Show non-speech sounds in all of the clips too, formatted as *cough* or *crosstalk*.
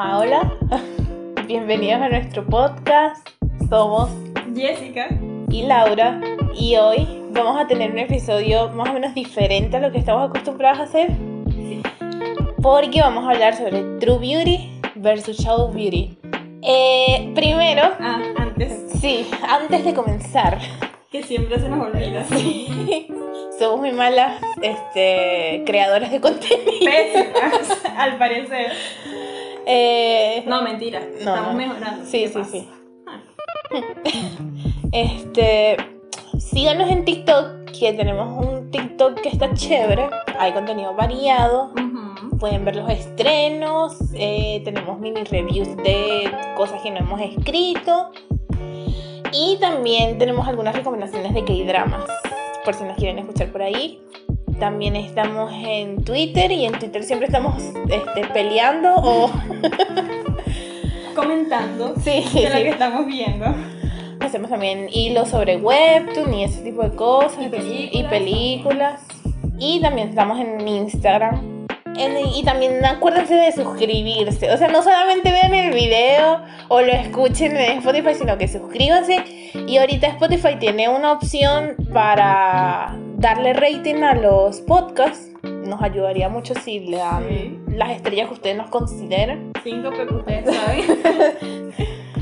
Ajá, hola. *laughs* Bienvenidos a nuestro podcast. Somos Jessica. y Laura y hoy vamos a tener un episodio más o menos diferente a lo que estamos acostumbrados a hacer. Porque vamos a hablar sobre True Beauty versus Shadow Beauty. Eh, primero, Ah, antes, sí, antes de comenzar, que siempre se nos olvida. *laughs* somos muy malas este, creadoras de contenido. Pésimas, al parecer. Eh, No, mentira. No, Estamos no. mejorando. Sí, ¿Qué sí, pasa? sí. Ah, *laughs* Este, síganos en TikTok, que tenemos un TikTok que está chévere. Hay contenido variado. Pueden ver los estrenos. eh, tenemos mini reviews de cosas que no hemos escrito. Y también tenemos algunas recomendaciones de K-dramas. Por si nos quieren escuchar por ahí. También estamos en Twitter y en Twitter siempre estamos este, peleando o... *laughs* Comentando Sí, sí, de lo sí. que estamos viendo. Hacemos también hilos sobre webtoon y ese tipo de cosas. Y películas. Y películas. Y también estamos en Instagram. En- y también acuérdense de suscribirse. O sea, no solamente vean el video o lo escuchen en Spotify, sino que suscríbanse. Y ahorita Spotify tiene una opción para darle rating a los podcasts. Nos ayudaría mucho si le dan Sí. las estrellas que ustedes nos consideren. Cinco que ustedes *laughs* saben.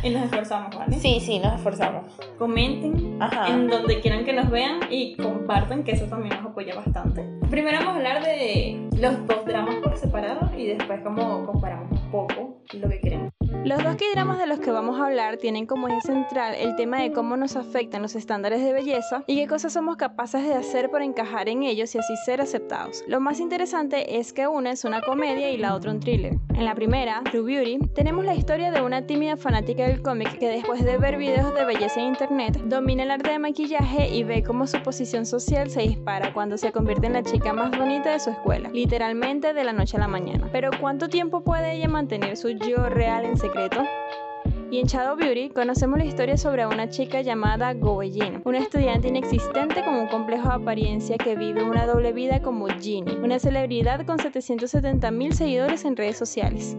y nos esforzamos, ¿vale? Sí, sí, nos esforzamos. Comenten Ajá. en donde quieran que nos vean y compartan, que eso también nos apoya bastante. Primero vamos a hablar de los dos dramas por separado y después como comparamos un poco lo que queremos. Los dos K-dramas de los que vamos a hablar tienen como eje central el tema de cómo nos afectan los estándares de belleza y qué cosas somos capaces de hacer para encajar en ellos y así ser aceptados. Lo más interesante es que una es una comedia y la otra un thriller. En la primera, True Beauty, tenemos la historia de una tímida fanática del cómic que después de ver videos de belleza en internet, domina el arte de maquillaje y ve cómo su posición social se dispara cuando se convierte en la chica más bonita de su escuela, literalmente de la noche a la mañana. Pero ¿cuánto tiempo puede ella mantener su yo real en Y en Shadow Beauty conocemos la historia sobre una chica llamada Go Jin, una estudiante inexistente con un complejo de apariencia que vive una doble vida como Ginny, una celebridad con 770 mil seguidores en redes sociales.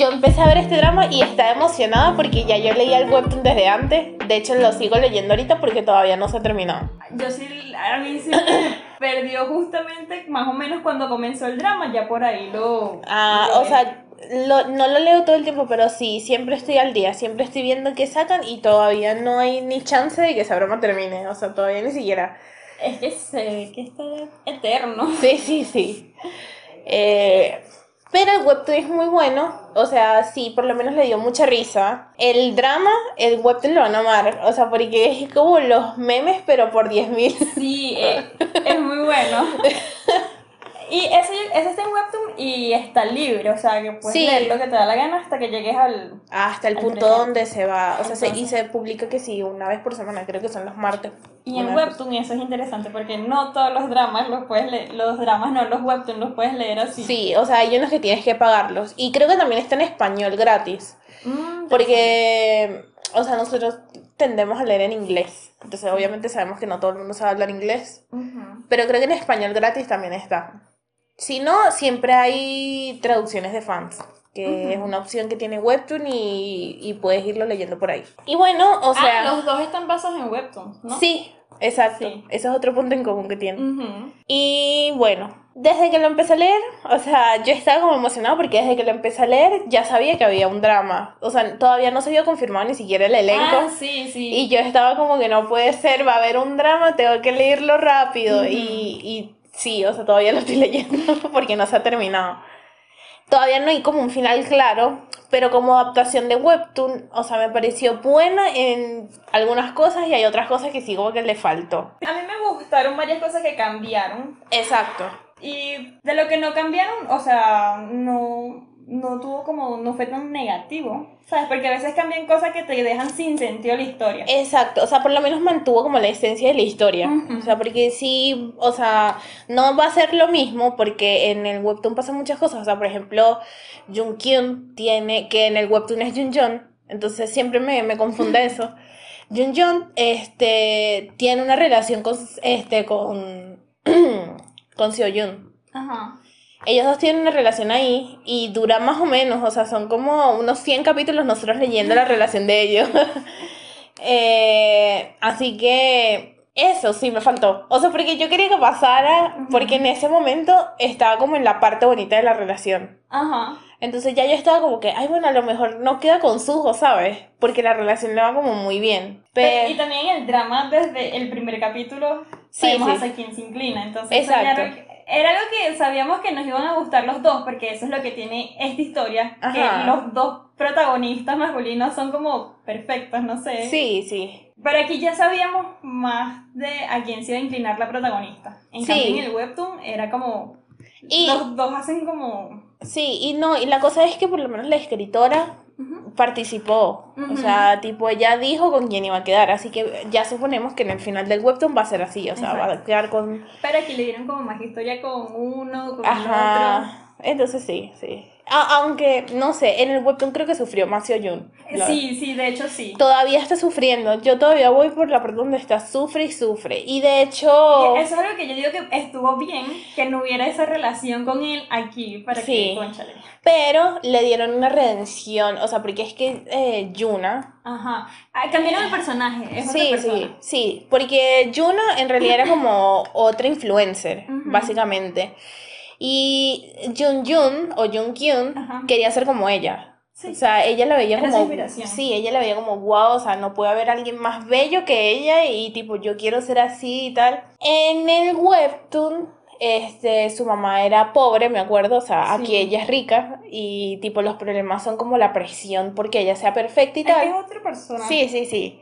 Yo empecé a ver este drama y estaba emocionada porque ya yo leía el webtoon desde antes. De hecho lo sigo leyendo ahorita porque todavía no se ha terminado. Yo sí, a mí sí perdió justamente más o menos cuando comenzó el drama, ya por ahí lo... Ah, lo o sea, lo- no lo leo todo el tiempo, pero sí, siempre estoy al día, siempre estoy viendo qué sacan y todavía no hay ni chance de que esa broma termine. O sea, todavía ni siquiera. Es que se que está eterno. Sí, sí, sí. *laughs* Eh, pero el webtoon es muy bueno. O sea, sí, por lo menos le dio mucha risa. El drama, el webtoon lo van a amar. O sea, porque es como los memes, pero por 10.000. Sí, eh, es muy bueno. *laughs* Y ese, ese está en Webtoon y está libre, o sea que puedes Sí. leer lo que te da la gana hasta que llegues al... Hasta el Al punto donde se va. O sea, se- y se publica que sí, una vez por semana. Creo que son los martes. Y en Webtoon eso es interesante porque no todos los dramas los puedes leer, los dramas no, los Webtoon los puedes leer así. Sí, o sea, hay unos que tienes que pagarlos. Y creo que también está en español gratis. Mm, Porque, o sea, nosotros tendemos a leer en inglés. Entonces, obviamente sabemos que no todo el mundo sabe hablar inglés. Pero creo que en español gratis también está. Si no, siempre hay traducciones de fans. Que es una opción que tiene Webtoon y, y puedes irlo leyendo por ahí. Y bueno, o sea. ah, los dos están basados en Webtoon, ¿no? Sí, exacto. Sí. Ese es otro punto en común que tiene. Ujú. Y bueno, desde que lo empecé a leer, o sea, yo estaba como emocionada porque desde que lo empecé a leer ya sabía que había un drama. O sea, todavía no se había confirmado ni siquiera el elenco. Ah, sí, sí. Y yo estaba como que no puede ser, va a haber un drama, tengo que leerlo rápido. Y, y sí, o sea, todavía lo estoy leyendo *laughs* porque no se ha terminado. Todavía no hay como un final claro, pero como adaptación de Webtoon, o sea, me pareció buena en algunas cosas y hay otras cosas que sí como que le faltó. A mí me gustaron varias cosas que cambiaron Exacto. y de lo que no cambiaron, o sea, no, no tuvo como, no fue tan negativo, ¿sabes? Porque a veces cambian cosas que te dejan sin sentido la historia. Exacto, o sea, por lo menos mantuvo como la esencia de la historia. O sea, porque sí, o sea, no va a ser lo mismo porque en el webtoon pasan muchas cosas. O sea, por ejemplo, Jung Kyun tiene, que en el webtoon es Jun Jeon, entonces siempre me, me confunde *laughs* eso. Jun Jeon, este, tiene una relación con, este, con, *clears throat* con Seo Yun. Ajá. Ellos dos tienen una relación ahí y dura más o menos, o sea, son como unos 100 capítulos nosotros leyendo la relación de ellos. *laughs* Eh, así que eso sí me faltó. O sea, porque yo quería que pasara, porque en ese momento estaba como en la parte bonita de la relación. Ajá. Entonces ya yo estaba como que, ay, bueno, a lo mejor no queda con Sujo, ¿sabes? Porque la relación le va como muy bien. Pero... Y también el drama desde el primer capítulo Sí, sabemos sí. hacia quién se inclina. Entonces Exacto. Era, era algo que sabíamos que nos iban a gustar los dos, porque eso es lo que tiene esta historia, Ajá. que los dos protagonistas masculinos son como perfectos, no sé. Sí, sí. Pero aquí ya sabíamos más de a quién se iba a inclinar la protagonista. En Sí. cambio en el webtoon era como... Y- Los dos hacen como... Sí, y no, y la cosa es que por lo menos la escritora Participó. O sea, tipo, ella dijo con quién iba a quedar. Así que ya suponemos que en el final del webtoon va a ser así. O sea, va a quedar con. Pero aquí le dieron como más historia con uno, con el otro. Ajá. Entonces sí, sí. A- aunque, no sé, en el webtoon creo que sufrió más Jun. Sí, sí, de hecho sí. Todavía está sufriendo. Yo todavía voy por la parte donde está sufre y sufre. Y de hecho. Eso es algo que yo digo que estuvo bien que no hubiera esa relación con él aquí para Sí. que, conchale. Pero le dieron una redención. O sea, porque es que eh, Yuna. Ajá. Ah, cambiaron el personaje, es otra Sí, persona. sí, sí. Porque Yuna en realidad era como otra influencer, Ujú. básicamente. Y Jun Jun o Jun Kyun Ajá. quería ser como ella. Sí. O sea, ella la veía Era como. Sí, ella la veía como wow, o sea, no puede haber alguien más bello que ella y tipo, yo quiero ser así y tal. En el webtoon, este, su mamá era pobre, me acuerdo, o sea, Sí. aquí ella es rica y tipo, los problemas son como la presión porque ella sea perfecta y tal. es otra persona. Sí, sí, sí.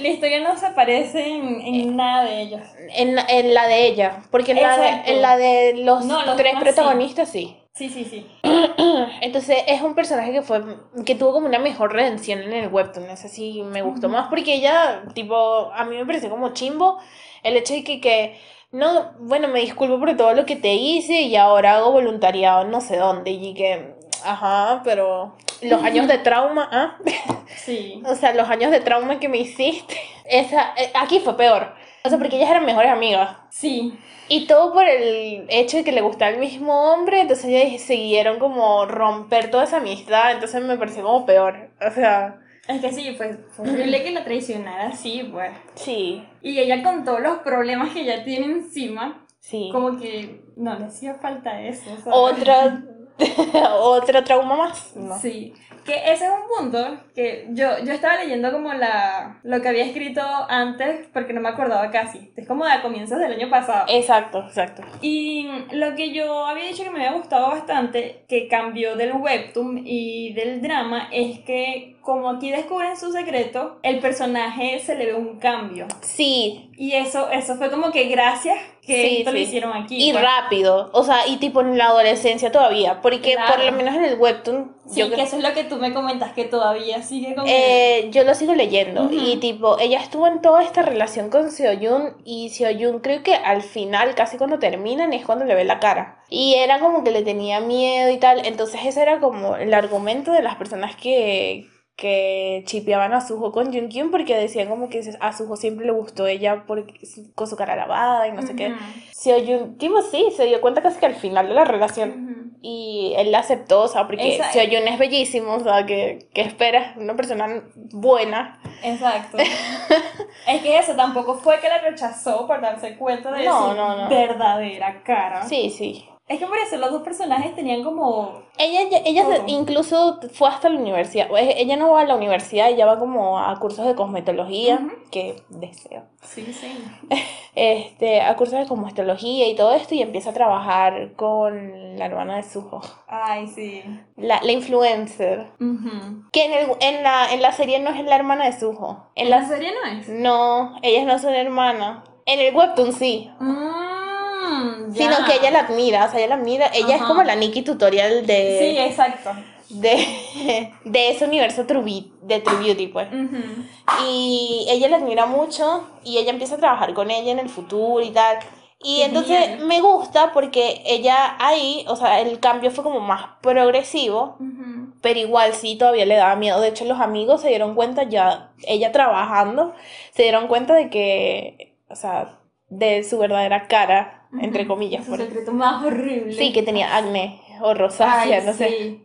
La historia no se parece en, en nada de ellos. En, la- en la de ella, porque en la de, en la de los, No, los tres protagonistas sí. Sí, sí, sí. *clears throat* Entonces es un personaje que fue que tuvo como una mejor redención en el webtoon, ese sí me gustó más porque ella tipo a mí me pareció como chimbo el hecho de que, que no, bueno, me disculpo por todo lo que te hice y ahora hago voluntariado no sé dónde y que ajá, pero los años de trauma, ¿ah? Sí. *laughs* O sea, los años de trauma que me hiciste. Esa, eh, aquí fue peor. O sea, porque ellas eran mejores amigas. Sí. Y todo por el hecho de que le gustaba el mismo hombre, entonces ellas siguieron como romper toda esa amistad, entonces me pareció como peor. O sea, Es que sí, fue, fue horrible que la traicionara así, pues. sí, Y ella con todos los problemas que ella tiene encima, sí. como que no le hacía falta eso. ¿sabes? Otra, *laughs* otro trauma más. ¿no? Sí, que ese es un punto que yo, yo estaba leyendo como la, lo que había escrito antes porque no me acordaba casi. Es como de comienzos del año pasado. Exacto, exacto. Y lo que yo había dicho que me había gustado bastante, que cambió del webtoon y del drama, es que como aquí descubren su secreto, el personaje se le ve un cambio. Sí, Y eso, eso fue como que gracias que Sí, esto lo sí. hicieron aquí. y pues. rápido, o sea, y tipo en la adolescencia todavía, porque Claro. por lo menos en el webtoon, Sí, yo que eso es lo que tú me comentas, que todavía sigue con... Eh, yo lo sigo leyendo y tipo, ella estuvo en toda esta relación con Seoyun y Seoyun creo que al final, casi cuando terminan, es cuando le ve la cara. Y era como que le tenía miedo y tal, entonces ese era como el argumento de las personas que, que chipeaban a Suho con Jun Kyun porque decían como que a Suho siempre le gustó ella porque, con su cara lavada y no sé qué. Seoyun, tipo sí, se dio cuenta casi que al final de la relación. Y él la aceptó, o sea, porque Seoyun es bellísimo, o sea, que, que esperas una persona buena. Exacto. *laughs* es que eso tampoco fue que la rechazó por darse cuenta de No, su no, no. verdadera cara. Sí, sí. Es que por eso los dos personajes tenían como... Ella, ella, ella se- incluso fue hasta la universidad. Ella no va a la universidad, ella va como a cursos de cosmetología, que deseo. Sí, sí. *laughs* Este, a cursos de cosmetología y todo esto, y empieza a trabajar con la hermana de Suho, Ay, sí. la, la influencer. Que en, el- en, la, en la serie no es la hermana de Suho. En ¿En la, la serie no es? no, ellas no son hermanas. En el webtoon sí. Mm, ya. Sino que ella la admira, o sea, ella la admira. Ella es como la Nikki tutorial de, Sí, exacto. de, *laughs* de ese universo de True Beauty, pues. Ujú. Y ella la admira mucho y ella empieza a trabajar con ella en el futuro y tal. Y Qué entonces genial. me gusta porque ella ahí, o sea, el cambio fue como más progresivo, pero igual sí todavía le daba miedo. De hecho, los amigos se dieron cuenta ya, ella trabajando, se dieron cuenta de que, o sea, de su verdadera cara. Entre comillas. Su por- secreto más horrible. Sí, que tenía acné o rosácea, Ay, no sé. sí.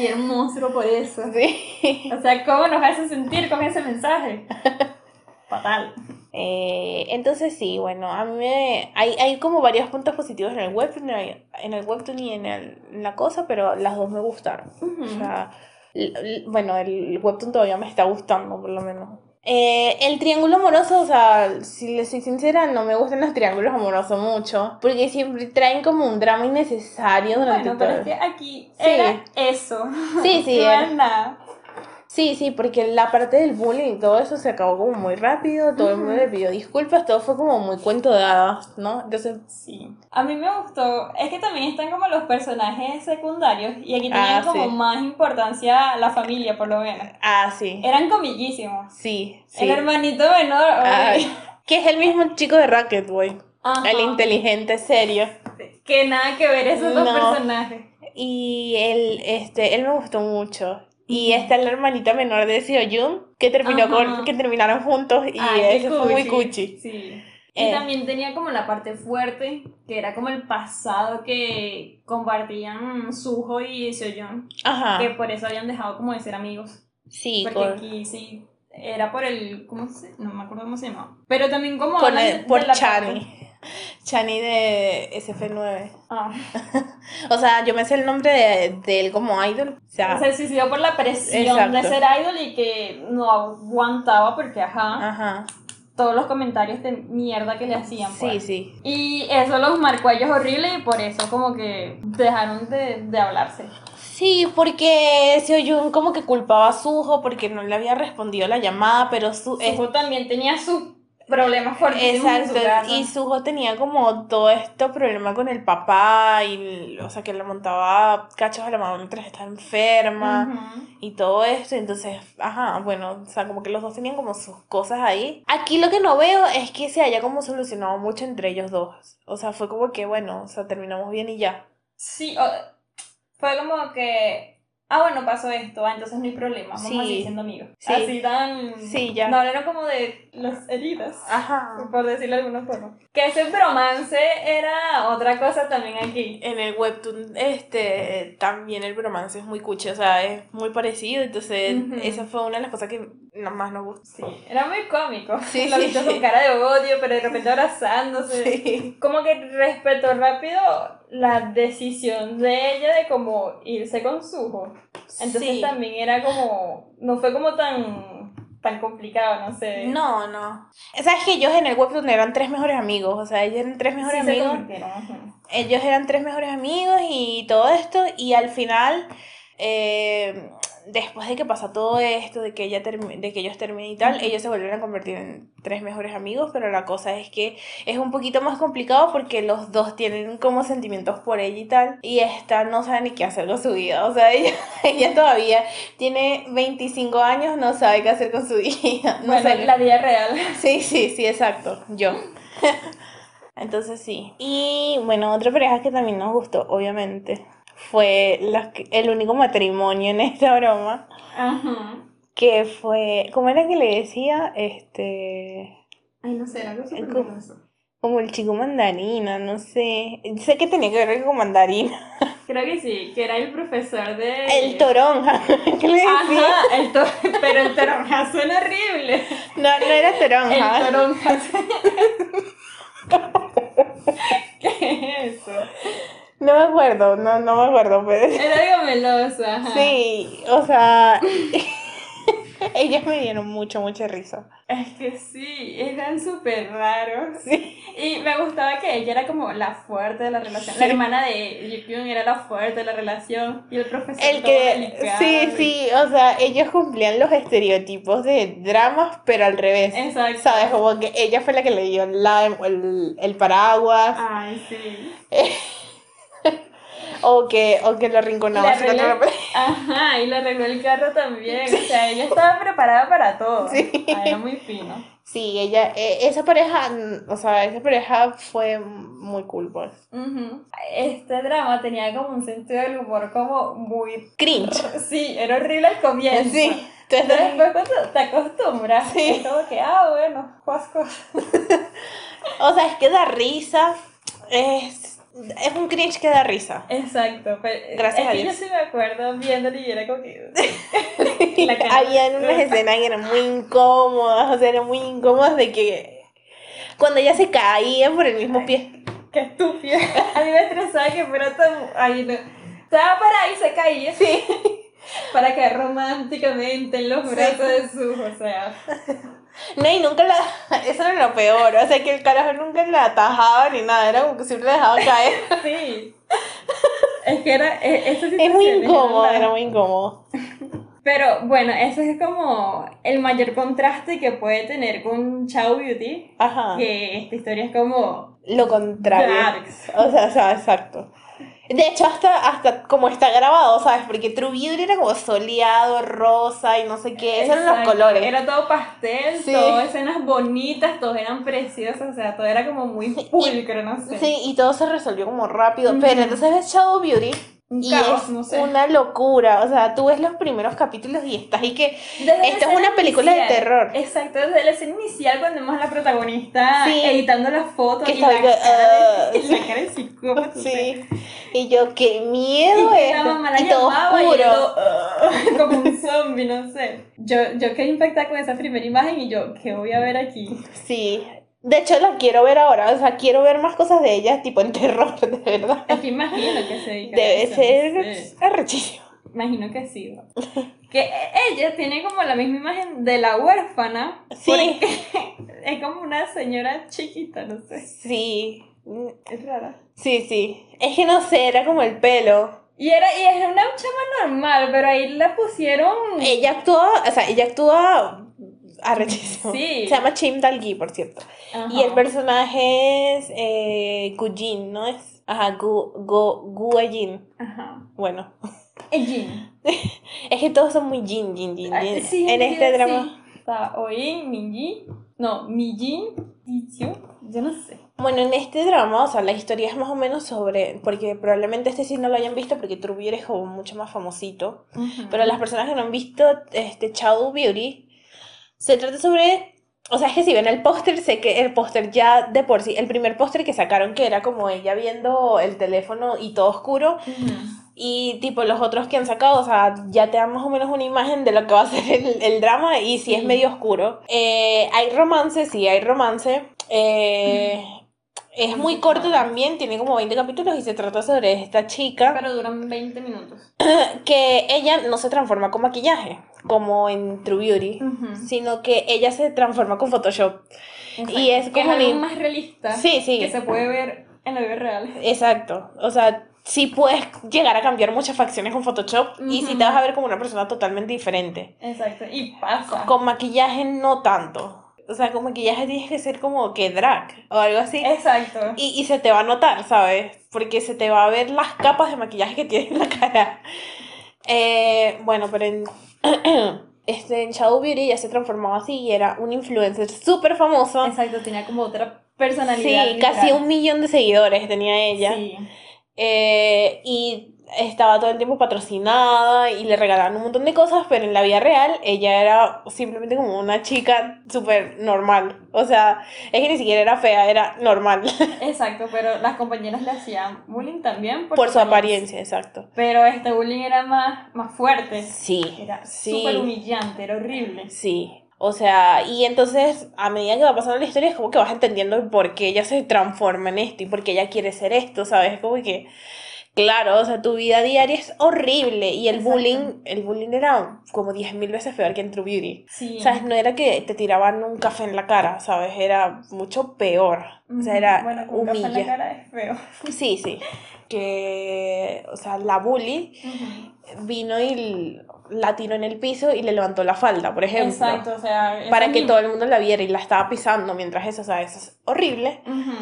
Y era un monstruo por eso. Sí. O sea, ¿cómo nos hace sentir con ese mensaje? *laughs* Fatal. Eh, entonces sí, bueno, a mí me, hay, hay como varios puntos positivos en el webtoon, en el webtoon y en, el- en la cosa, pero las dos me gustaron. O sea, bueno, el webtoon todavía me está gustando, por lo menos. Eh, el triángulo amoroso, o sea, si le soy sincera, no me gustan los triángulos amorosos mucho, porque siempre traen como un drama innecesario durante Bueno, pero todo. es que aquí Sí. era eso. Sí, sí, *laughs* no era- nada. Sí, sí, porque la parte del bullying y todo eso se acabó como muy rápido, todo el mundo le pidió disculpas, todo fue como muy cuento de hadas, ¿no? Entonces, Sí. A mí me gustó. Es que también están como los personajes secundarios y aquí Ah, tenían como sí. más importancia la familia, por lo menos. ah, sí, Eran comillísimos. sí, sí. El hermanito menor. Ah, ay, que es el mismo chico de Rocket Boy, ajá. el inteligente, serio. Que nada que ver esos dos personajes. Y él, este, él me gustó mucho. Y está la hermanita menor de Seo que terminó Ajá. con, que terminaron juntos y Ay, eso fue muy cuchi. Sí. Eh. Y también tenía como la parte fuerte, que era como el pasado que compartían Suho y Seoyeon, Ajá. que por eso habían dejado como de ser amigos. Sí, Porque con, aquí sí, era por el, ¿cómo se? No me acuerdo cómo se llamaba. Pero también como... hablan el- por Chani. Chani de SF9. parte- Ah. *laughs* O sea, yo me sé el nombre de, de él como idol. O sea, Se suicidó por la presión Exacto. de ser idol y que no aguantaba porque, ajá, ajá. todos los comentarios de mierda que le hacían. Sí, pues. sí. Y eso los marcó a ellos horrible y por eso como que dejaron de, de hablarse. Sí, porque Seoyun como que culpaba a Suho porque no le había respondido la llamada, pero su, es- Suho también tenía sus problemas fuertísimos su Exacto, casa. y Suho tenía como todo este problema con el papá, y, o sea, que le montaba cachos a la mamá mientras estaba enferma, y todo esto, entonces, ajá, bueno, o sea, como que los dos tenían como sus cosas ahí. Aquí lo que no veo es que se haya como solucionado mucho entre ellos dos, o sea, fue como que, bueno, o sea, terminamos bien y ya. Sí, o- fue como que... Ah, bueno, pasó esto, ah, entonces no hay problema, vamos Sí. a seguir siendo amigos. Sí. Así tan... Sí, ya. No hablaron como de las heridas. Ajá. Por decirlo de alguna forma. Que ese bromance era otra cosa también aquí. En el webtoon, este, también el bromance es muy cuchi, o sea, es muy parecido, entonces esa fue una de las cosas que más nos gustó. Sí, era muy cómico. Sí, sí. bichos con cara de odio, pero de repente abrazándose. Sí. Como que respetó rápido la decisión de ella de como irse con Suho. Entonces Sí. también era como. No fue como tan. tan complicado, no sé. No, no. Sabes que ellos en el webtoon eran tres mejores amigos, o sea, ellos eran tres mejores amigos. Ellos eran tres mejores amigos y todo esto, y al final, eh, después de que pasa todo esto, de que, ella de que ellos terminen y tal, ellos se vuelven a convertir en tres mejores amigos, pero la cosa es que es un poquito más complicado porque los dos tienen como sentimientos por ella y tal, y esta no sabe ni qué hacer con su vida, o sea, *laughs* ella, ella todavía tiene 25 años, no sabe qué hacer con su vida, *laughs* no Bueno, sabe- la vida real. Sí, sí, sí, exacto. Yo. *laughs* Entonces sí. Y bueno, otra pareja que también nos gustó, obviamente, fue los que- el único matrimonio en esta broma, Ajá. que fue, ¿cómo era que le decía? Este, Ay, no sé, era algo súper curioso. como el chico mandarina, no sé. Sé que tenía que ver con mandarina. Creo que sí, que era el profesor de. El toronja. *laughs* ¿Qué le decía? Ajá, el to- pero el toronja suena horrible. No, no era toronja. El toronja. *laughs* ¿Qué es eso? No me acuerdo, no, no me acuerdo, pero... Era algo meloso, ajá. Sí, o sea, *laughs* ellas me dieron mucho, mucha risa. Es que sí, eran súper raros. Sí, Y me gustaba que ella era como la fuerte de la relación. La hermana de Ji-Kyung era la fuerte de la relación. Y el profesor el que, delicado sí, sí, o sea, ellos cumplían los estereotipos de dramas, pero al revés. Exacto. ¿Sabes? Como que ella fue la que le dio la- el, el paraguas, Ay, sí. *laughs* o que, o que Y contra arregló, la- *laughs* ajá, y le arregló el carro también. O sea, ella estaba preparada para todo. Sí. Ay, era muy fino. Sí, ella, eh, esa pareja, o sea, esa pareja fue muy cool, pues. Este drama tenía como un sentido del humor como muy... Cringe. *laughs* Sí, era horrible al comienzo. Sí. Pero Entonces, después cuando te acostumbras, Sí. es como que, ah, bueno, cuasco. *laughs* O sea, es que da risa. es, es un cringe que da risa. Exacto. Pero Gracias es a que Dios. yo sí me acuerdo viéndolo y era como que. *laughs* Había unas escenas que eran muy incómodas, o sea, eran muy incómodas de que cuando ella se caía por el mismo pie. Qué estúpida. A mí me estresaba que fuera tan. Ay, no. Estaba parada y se caía. Sí. Para caer románticamente en los Sí. brazos de su. O sea. No, y nunca la. *laughs* Eso era lo peor, o sea, que el carajo nunca la atajaba ni nada, era como que siempre la dejaba caer. *laughs* Sí. Es que era. e- Esa Es muy incómodo, era muy incómodo. Pero bueno, ese es como el mayor contraste que puede tener con Chao Beauty. Ajá. Que esta historia es como. Lo contrario. Darks. O sea, o sea, exacto. De hecho, hasta, hasta como está grabado, ¿sabes? Porque True Beauty era como soleado, rosa y no sé qué. Esos eran los Exacto. colores. Era todo pastel, Sí. todo escenas bonitas, todos eran preciosos, o sea, todo era como muy *laughs* pulcro, no sé. Sí, y todo se resolvió como rápido. Pero entonces ves Shadow Beauty y caos, es no sé. una locura. O sea, tú ves los primeros capítulos y estás y que Desde esto es una película de terror. Exacto, desde la escena inicial cuando vemos a la protagonista Sí. editando las fotos Que y, está la bien, cara ah, de, *laughs* y la cara de psicópata. Sí. Y yo, qué Y miedo que es. la mamá la Y llamaba y yo, "Ah", *laughs* como un zombie, no sé. Yo, yo quedé impactada con esa primera imagen y yo, ¿qué voy a ver aquí? Sí. De hecho, la quiero ver ahora. O sea, quiero ver más cosas de ella, tipo en terror, *laughs* de verdad. Es que imagino que se dedica Debe ser sé. arrechísimo. Imagino que sí. Que ella tiene como la misma imagen de la huérfana. Sí. porque *laughs* es como una señora chiquita, no sé. Sí. Es rara. Sí, sí. Es que no sé, era como el pelo. Y era, y era una chama normal, pero ahí la pusieron. Ella actúa, o sea, ella actúa arrechísimo. Sí. Se llama Chim Dalgi, por cierto. Ajá. Y el personaje es eh, Gujin, ¿no es? Ajá, Gu, Gu, Guajin. Ajá. Bueno. Es Jin. *laughs* Es que todos son muy Jin, Jin, Jin. Ah, Jin. sí, en este sí. drama. Está Oin, Minji. No, Mijin. Yo no sé. Bueno, en este drama, o sea, la historia es más o menos sobre. Porque probablemente este sí no lo hayan visto, porque True Beauty es como mucho más famosito. Pero las personas que no han visto este Shadow Beauty, se trata sobre. O sea, es que si ven el póster, sé que el póster ya de por sí, el primer póster que sacaron, que era como ella viendo el teléfono y todo oscuro, Ujú. y tipo los otros que han sacado, o sea, ya te dan más o menos una imagen de lo que va a ser el, el drama, y si es Sí. medio oscuro. Eh, hay romance, sí, hay romance. Eh, es muy corto también, tiene como 20 capítulos y se trata sobre esta chica Pero duran 20 minutos. *clears throat* que ella no se transforma con maquillaje, como en True Beauty, sino que ella se transforma con Photoshop. Y es Que como algo más realista. Sí, sí. Que se puede ver en la vida real. Exacto. O sea, sí puedes llegar a cambiar muchas facciones con Photoshop y sí Ujú. te vas a ver como una persona totalmente diferente. Exacto. Y pasa. Con maquillaje no tanto. O sea, con maquillaje tienes que ser como que drag o algo así. Exacto. Y, y se te va a notar, ¿sabes? Porque se te va a ver las capas de maquillaje que tienes en la cara. Eh, bueno, pero en, *clears throat* este, en Shadow Beauty ya se transformaba así y era un influencer súper famoso. Exacto, tenía como otra personalidad. Sí, casi un millón de seguidores tenía ella. Sí. Eh, y estaba todo el tiempo patrocinada y le regalaban un montón de cosas, pero en la vida real ella era simplemente como una chica súper normal. O sea, es que ni siquiera era fea, era normal. *laughs* Exacto, pero las compañeras le hacían bullying también Por su apariencia, exacto. Pero este bullying era más, más fuerte. Sí, Era sí. súper humillante, era horrible. Sí. O sea, y entonces a medida que va pasando la historia es como que vas entendiendo por qué ella se transforma en esto y por qué ella quiere ser esto, ¿sabes? Como que, claro, o sea, tu vida diaria es horrible y el Exacto. bullying, el bullying era como 10.000 veces peor que en True Beauty. Sí. ¿Sabes? No era que te tiraban un café en la cara, ¿sabes? Era mucho peor. O sea, era Bueno, con café en la cara es feo. Sí, sí. Que, o sea, la bully vino y la tiró en el piso y le levantó la falda, por ejemplo. Exacto, o sea. Para que todo el mundo la viera y la estaba pisando mientras eso, o sea, eso es horrible. Ujú.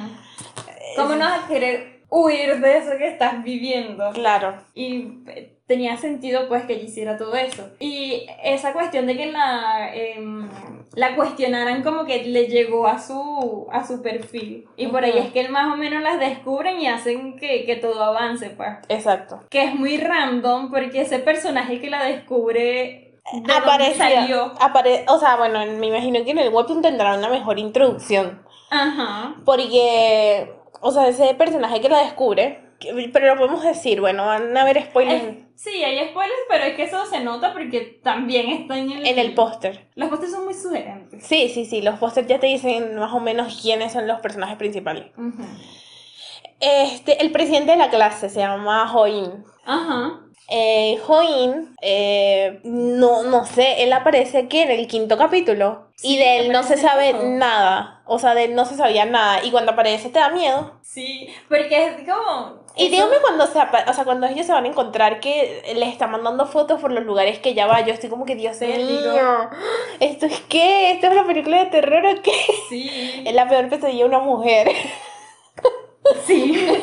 ¿Cómo no vas a querer huir de eso que estás viviendo? Claro. Y eh, tenía sentido pues que ella hiciera todo eso. Y esa cuestión de que la, em, la cuestionaran como que le llegó a su, a su perfil. Y por ahí es que él más o menos las descubren y hacen que, que todo avance pues. Exacto. Que es muy random porque ese personaje que la descubre... ¿de dónde Aparecía. salió? apare- o sea, bueno, me imagino que en el webtoon tendrá una mejor introducción. Ajá. Porque o sea, ese personaje que la descubre, que- pero lo podemos decir, bueno, van a haber spoilers Es- sí, hay spoilers, pero es que eso se nota porque también está en el... en el póster. Los pósters son muy sugerentes. Sí, sí, sí, los pósters ya te dicen más o menos quiénes son los personajes principales. Este, el presidente de la clase se llama Hoin. Ajá. Eh, Hoin, eh, no, no sé, él aparece aquí en el quinto capítulo. Sí, y de él no se sabe nada. O sea, de él no se sabía nada. Y cuando aparece te da miedo. Sí, porque es como... Y eso- dígame cuando se o sea, cuando ellos se van a encontrar que les está mandando fotos por los lugares que ya va, yo estoy como que Dios mío, ¿esto es qué? ¿Esto es una película de terror o qué? Sí. Es la peor pesadilla de una mujer. Sí, *laughs*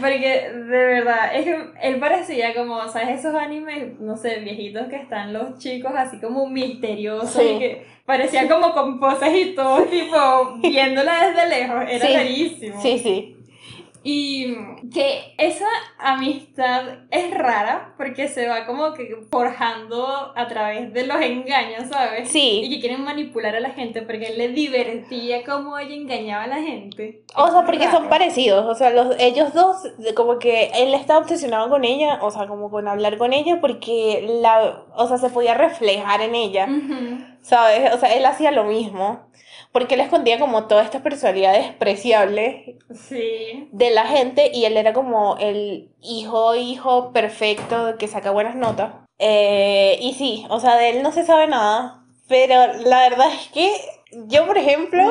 porque de verdad, es que él parecía como, ¿sabes? Esos animes, no sé, viejitos que están los chicos así como misteriosos Sí. y que parecían como con poses y todo, tipo, viéndola desde lejos, era Sí. rarísimo. Sí, sí. Y que esa amistad es rara porque se va como que forjando a través de los engaños, ¿sabes? Sí. Y que quieren manipular a la gente porque él le divertía como ella engañaba a la gente. O sea, porque raro. son parecidos, o sea, los, ellos dos, como que él está obsesionado con ella, o sea, como con hablar con ella, porque la, o sea, se podía reflejar en ella, Ujú. ¿sabes? O sea, él hacía lo mismo, porque él escondía como toda esta personalidad despreciable Sí. de la gente y él era como el hijo, hijo perfecto que saca buenas notas. Eh, y sí, o sea, de él no se sabe nada, pero la verdad es que yo, por ejemplo...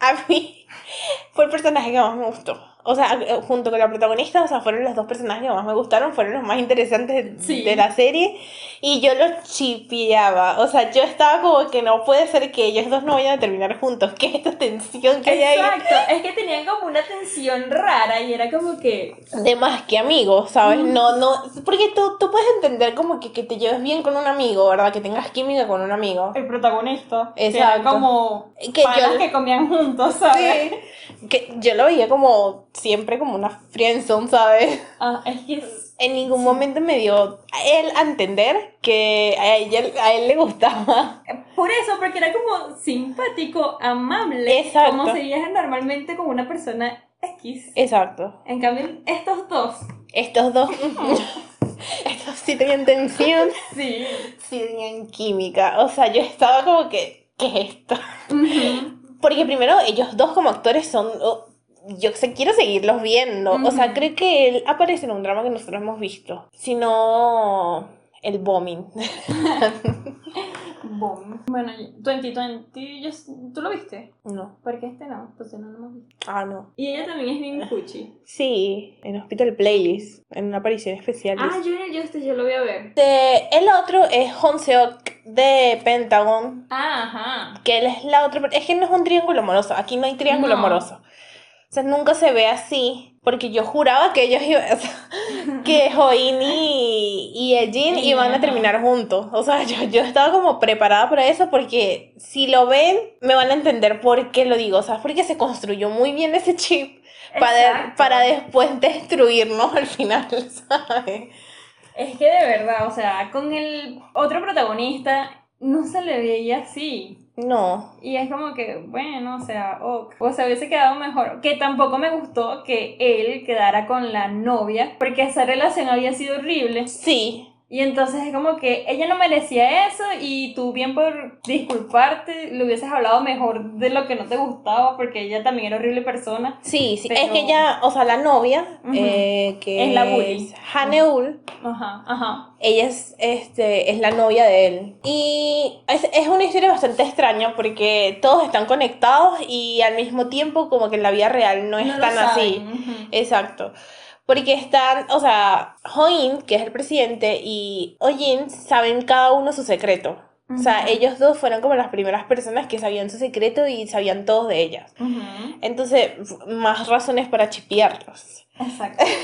A mí *laughs* fue el personaje que más me gustó. O sea, junto con la protagonista, o sea, fueron los dos personajes que más me gustaron, fueron los más interesantes de, Sí. de la serie. Y yo los chipeaba. O sea, yo estaba como que no puede ser que ellos dos no vayan a terminar juntos. *laughs* ¿Qué es esta tensión que hay ahí? Exacto, es que tenían como una tensión rara y era como que... De más que amigos, ¿sabes? Mm. No, no. Porque tú, tú puedes entender como que, que te lleves bien con un amigo, ¿verdad? Que tengas química con un amigo. El protagonista. que Exacto. era como Que yo- que comían juntos, ¿sabes? Sí. Que yo lo veía como siempre como una friendzone, ¿sabes? Ah, es que es- En ningún momento me dio a él a entender que a, ella, a él le gustaba. Por eso, porque era como simpático, amable, Exacto. como serías normalmente con una persona X. Exacto. En cambio, estos dos, Estos dos. *laughs* estos sí tenían tensión, sí. sí tenían química. O sea, yo estaba como que. ¿Qué es esto? Porque primero, ellos dos como actores son. oh, yo sé, quiero seguirlos viendo. O sea, creo que él aparece en un drama que nosotros hemos visto. Si no. El bombing. *laughs* Boom. Bueno, 2020, yo, ¿tú lo viste? No. Porque este no, entonces no lo hemos visto. Ah, no. Y ella también es bien cuchi. Sí, en Hospital Playlist, en una aparición especial. Ah, yo el Justice, yo lo voy a ver. De- el otro es Honseok de Pentagon, Ah, ajá. que él es la otra. Es que no es un triángulo amoroso, aquí no hay triángulo No. amoroso. Sea, nunca se ve así, porque yo juraba que ellos iban. *laughs* o sea, que Join y, y Ejin iban a terminar juntos. O sea, yo, yo estaba como preparada para eso, porque si lo ven, me van a entender por qué lo digo. O sea, porque se construyó muy bien ese chip. Para, para después destruirnos al final, *laughs* ¿sabes? Es que de verdad, o sea, con el otro protagonista no se le veía así. No. Y es como que, bueno, o sea, ok. o sea, hubiese quedado mejor. Que tampoco me gustó que él quedara con la novia, porque esa relación había sido horrible. Sí, Y entonces es como que ella no merecía eso y tú bien por disculparte le hubieses hablado mejor de lo que no te gustaba porque ella también era horrible persona. sí, sí. Pero- Es que ella, o sea, la novia, Ujú. eh, que Es la bully. Haneul, Ajá, ajá. ella es, este, es la novia de él. Y es, es una historia bastante extraña porque todos están conectados y al mismo tiempo como que en la vida real no es No lo tan así. saben, ujú. Exacto. Porque están, o sea, Hoin, que es el presidente, y Ojin saben cada uno su secreto. O sea, ellos dos fueron como las primeras personas que sabían su secreto y sabían todos de ellas. Entonces, más razones para chipearlos. Exacto. *laughs*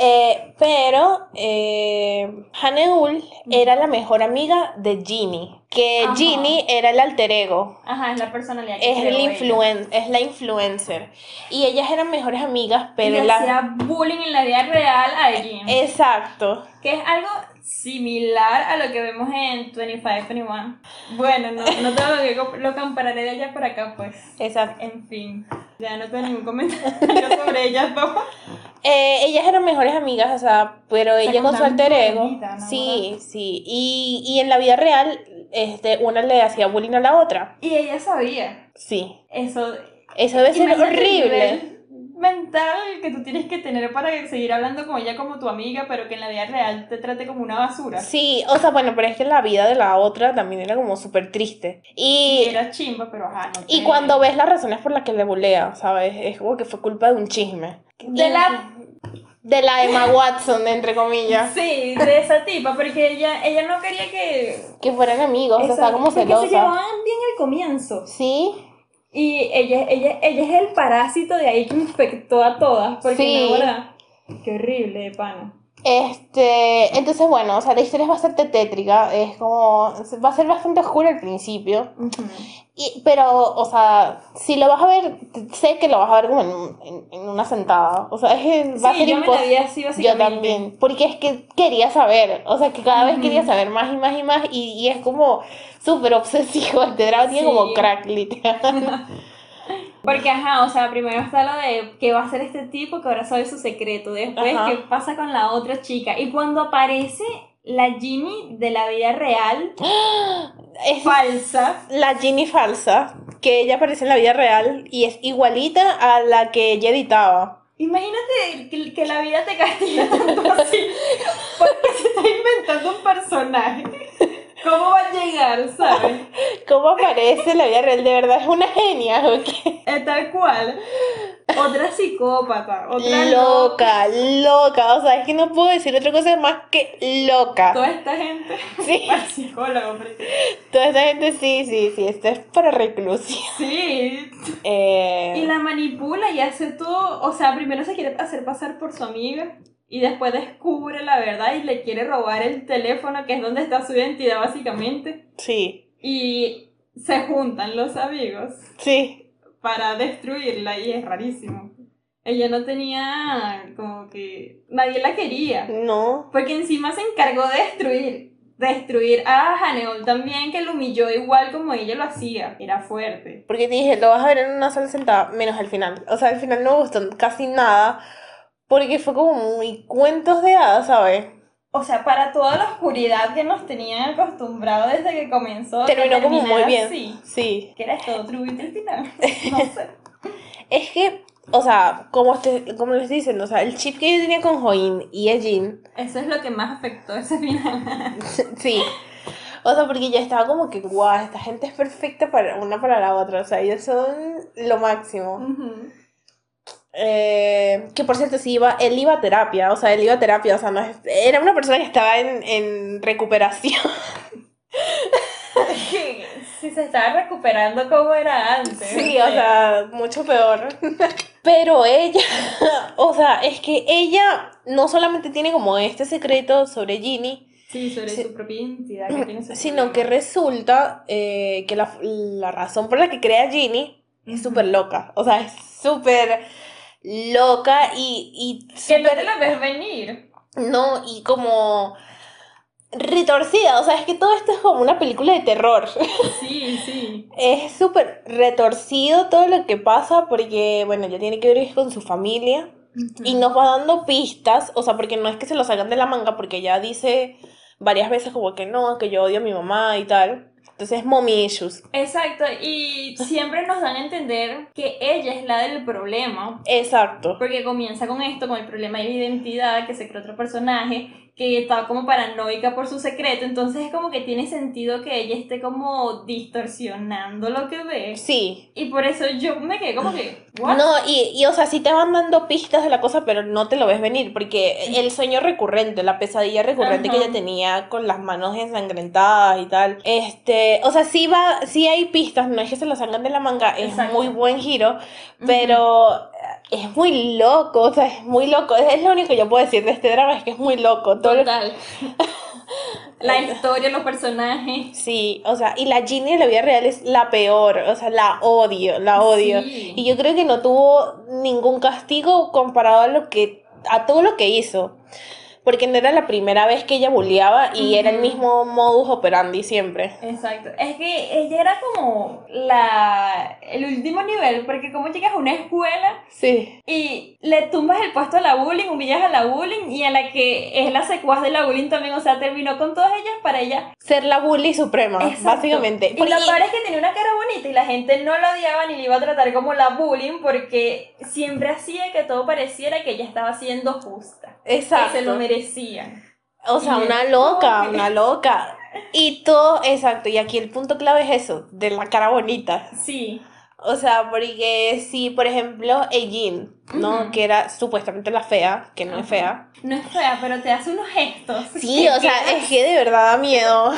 Eh, pero eh, Haneul era la mejor amiga de Ginny, que Ajá. Ginny era el alter ego. Ajá, es la personalidad que Es, el influen es la influencer. Y ellas eran mejores amigas, Y pero le la... hacía bullying en la vida real a Jim. Exacto. Que es algo similar a lo que vemos en 25-21. Bueno, no, no todo lo que lo compararé de allá por acá, pues. Exacto. En fin, ya no tengo ningún comentario *laughs* sobre ellas dos. Eh, ellas eran mejores amigas, o sea, pero ella con su alter ego. bonita, ¿no? Sí, sí. Y, y en la vida real, este, una le hacía bullying a la otra. Y ella sabía. Sí. Eso. Eso debe ser horrible. mental que tú tienes que tener para seguir hablando con ella como tu amiga, pero que en la vida real te trate como una basura. Sí, o sea, bueno, pero es que la vida de la otra también era como súper triste. Y Y, era chimba, pero ajá, no y cuando ves las razones por las que le bulea, ¿sabes? Es como que fue culpa de un chisme. De la De la Emma Watson, entre comillas. Sí, de esa tipa, porque ella, ella no quería que... Que fueran amigos, o sea, como porque se celosa. llevaban bien al comienzo. Sí, Y ella, ella, ella es el parásito de ahí que infectó a todas, porque Sí. no, ¿verdad? Qué horrible, pana. Este, entonces bueno, o sea, la historia es bastante tétrica, es como, va a ser bastante oscura al principio, y, pero, o sea, si lo vas a ver, sé que lo vas a ver como en, en- en una sentada, o sea, es que va a ser yo me la impos- vi así Yo también, porque es que quería saber, o sea, que cada vez quería saber más y más y más, y, y es como súper obsesivo, este drama tiene como crack, literal. *laughs* Porque, ajá, o sea, primero está lo de qué va a hacer este tipo que ahora sabe su secreto. Después, Ajá. qué pasa con la otra chica. Y cuando aparece la Ginny de la vida real, *gasps* Es falsa, la Ginny falsa, que ella aparece en la vida real y es igualita a la que ella editaba. Imagínate que, que la vida te castiga tanto así porque se está inventando un personaje. ¿Cómo va a llegar, sabes? ¿Cómo aparece la vida real? De verdad es una genia, ¿ok? Es tal cual. Otra psicópata, otra Loca, loca. O sea, es que no puedo decir otra cosa más que loca. Toda esta gente. Sí. *laughs* Psicólogo, Toda esa gente, sí, sí, sí. Esto es para reclusión. Sí. Eh, Y la manipula y hace todo. O sea, primero se quiere hacer pasar por su amiga. Y después descubre la verdad y le quiere robar el teléfono, que es donde está su identidad, básicamente. Sí, Y se juntan los amigos. sí. para destruirla y es rarísimo. Ella no tenía como que nadie la quería, No. porque encima se encargó de destruir destruir a Haneol también que lo humilló igual como ella lo hacía, era fuerte. Porque te dije, lo vas a ver en una sola sentada, menos al final. O sea, al final no me gustó casi nada. Porque fue como muy cuentos de hadas, ¿sabes? O sea, para toda la oscuridad que nos tenían acostumbrado desde que comenzó, que Terminó como muy bien. así. Sí. Que era todo true y al final. *laughs* No sé. Es que, o sea, como, te, como les diciendo, o sea, el chip que yo tenía con Join y Ejin, Eso es lo que más afectó ese final. *laughs* sí. O sea, porque yo estaba como que, guau, esta gente es perfecta para una para la otra. O sea, ellos son lo máximo. Ujú. Eh, que por cierto, sí iba, él iba a terapia, o sea, él iba a terapia, o sea, no era una persona que estaba en, en recuperación. si se estaba recuperando como era antes. Sí, o sea, mucho peor. Pero ella, *laughs* o sea, es que ella no solamente tiene como este secreto sobre Ginny, Sí, sobre Sí. su propia identidad que tiene ese *clears throat* sino que resulta eh, que la, la razón por la que crea Ginny es súper loca. O sea, es súper loca y, y Que no te la ves venir. No, y como retorcida. O sea, es que todo esto es como una película de terror. *laughs* Sí, sí. Es súper retorcido todo lo que pasa porque, bueno, ya tiene que ver con su familia. Y nos va dando pistas, o sea, porque no es que se lo salgan de la manga, porque ella dice varias veces como que no, que yo odio a mi mamá y tal. Entonces, mommy issues. Exacto, y siempre nos dan a entender que ella es la del problema. Exacto. Porque comienza con esto, con el problema de identidad, que se crea otro personaje, que está como paranoica por su secreto, entonces es como que tiene sentido que ella esté como distorsionando lo que ve. Sí. Y por eso yo me quedé como que, ¿what? No, y, y o sea, sí te van dando pistas de la cosa, pero no te lo ves venir, porque el sueño recurrente, la pesadilla recurrente que ella tenía con las manos ensangrentadas y tal, este, o sea, sí va, sí hay pistas, no es que se lo salgan de la manga, es Exacto. muy buen giro, pero es muy loco, o sea, es muy loco, es, lo único que yo puedo decir de este drama, es que es muy loco, todo lo- Total. *laughs* La historia, los personajes. Sí, o sea, y la Ginny en la vida real es la peor, o sea, la odio, la odio. Sí. Y yo creo que no tuvo ningún castigo comparado a lo que a todo lo que hizo. Porque no era la primera vez que ella bulleaba y era el mismo modus operandi siempre. Exacto. Es que ella era como la el último nivel, porque como llegas a una escuela Sí. y le tumbas el puesto a la bullying, humillas a la bullying y a la que es la secuaz de la bullying también, o sea, terminó con todas ellas para ella. Ser la bully suprema, Exacto. básicamente. Y Porque- lo peor es que tenía una cara bonita y la gente no la odiaba ni le iba a tratar como la bullying porque siempre hacía que todo pareciera que ella estaba siendo justa. Que Exacto. se lo merecían. O sea, una loca, una loca. Y todo, exacto, y aquí el punto clave es eso, de la cara bonita. Sí. O sea, porque si, por ejemplo, Egin, ¿no? Que era supuestamente la fea, que no es fea. No es fea, pero te hace unos gestos. Sí, *laughs* o sea, es que de verdad da miedo.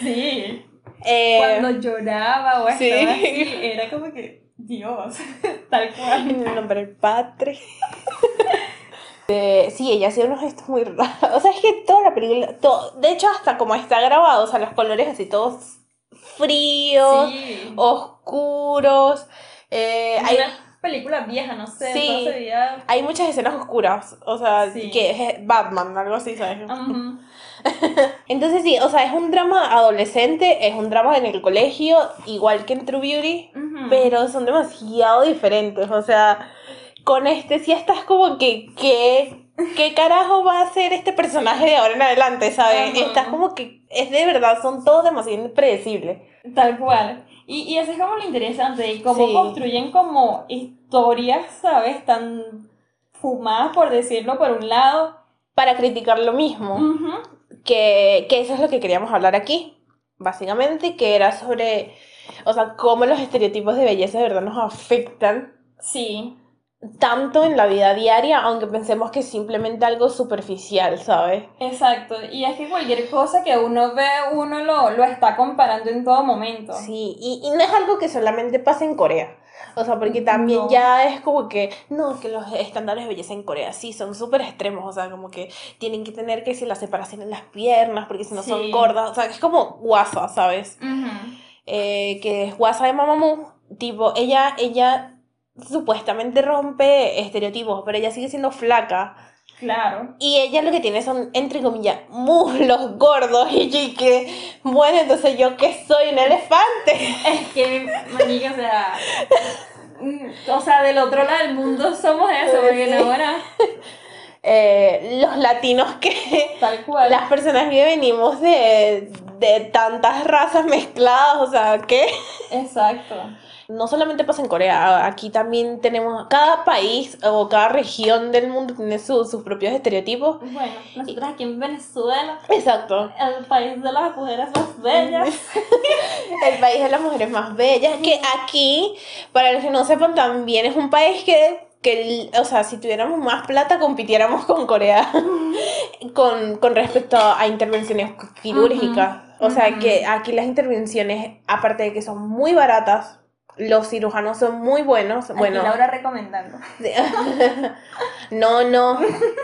Sí. *laughs* Eh, Cuando lloraba o sí. estaba así, era como que, Dios, *laughs* tal cual. En el nombre del Padre. Eh, sí, ella hacía unos gestos muy *laughs* raros. O sea, es que toda la película, todo, de hecho, hasta como está grabado, o sea, los colores así todos fríos, Sí. oscuros. eh, hay, Una película vieja, no sé, Sí. todo se veía... hay muchas escenas oscuras. O sea, Sí. que es Batman, algo así, ¿sabes? *laughs* Entonces sí, o sea, es un drama adolescente, es un drama en el colegio, igual que en True Beauty, pero son demasiado diferentes. O sea, con este sí estás como que, ¿qué, qué carajo va a hacer este personaje de ahora en adelante, ¿sabes? Ajá. Estás como que, es de verdad, son todos demasiado impredecibles. Tal cual. Y, y eso es como lo interesante, y cómo Sí. construyen como historias, ¿sabes? Tan fumadas, por decirlo, por un lado. Para criticar lo mismo, que, que eso es lo que queríamos hablar aquí, básicamente, que era sobre, o sea, cómo los estereotipos de belleza de verdad nos afectan Sí, tanto en la vida diaria, aunque pensemos que es simplemente algo superficial, ¿sabes? exacto. Y es que cualquier cosa que uno ve, uno lo, lo está comparando en todo momento. Sí, y, y no es algo que solamente pasa en Corea. O sea, porque también No. ya es como que, no, que los estándares de belleza en Corea sí son súper extremos, o sea, como que tienen que tener que si la separación en las piernas, porque si no son gordas, o sea, es como guasa, ¿sabes? Eh, que es guasa de Mamamoo, tipo, ella, ella supuestamente rompe estereotipos, pero ella sigue siendo flaca. Claro. Y ella lo que tiene son, entre comillas, muslos gordos. Y yo que, bueno, entonces yo que soy un elefante. Es que, manica, o sea. mm, O sea, del otro lado del mundo somos eso, porque Sí. no, ahora. Eh, los latinos que, Tal cual. las personas que venimos de, de tantas razas mezcladas, o sea, que Exacto. No solamente pasa en Corea, aquí también tenemos, cada país o cada región del mundo tiene su- sus propios estereotipos. Bueno, nosotros aquí en Venezuela, Exacto. el país de las mujeres más bellas. *laughs* El país de las mujeres más bellas, que aquí, para los que no sepan, también es un país que, que o sea, si tuviéramos más plata, compitiéramos con Corea con, con respecto a intervenciones quirúrgicas. O sea, que aquí las intervenciones, aparte de que son muy baratas, los cirujanos son muy buenos. Aquí Bueno, Laura recomendando. *laughs* no, no,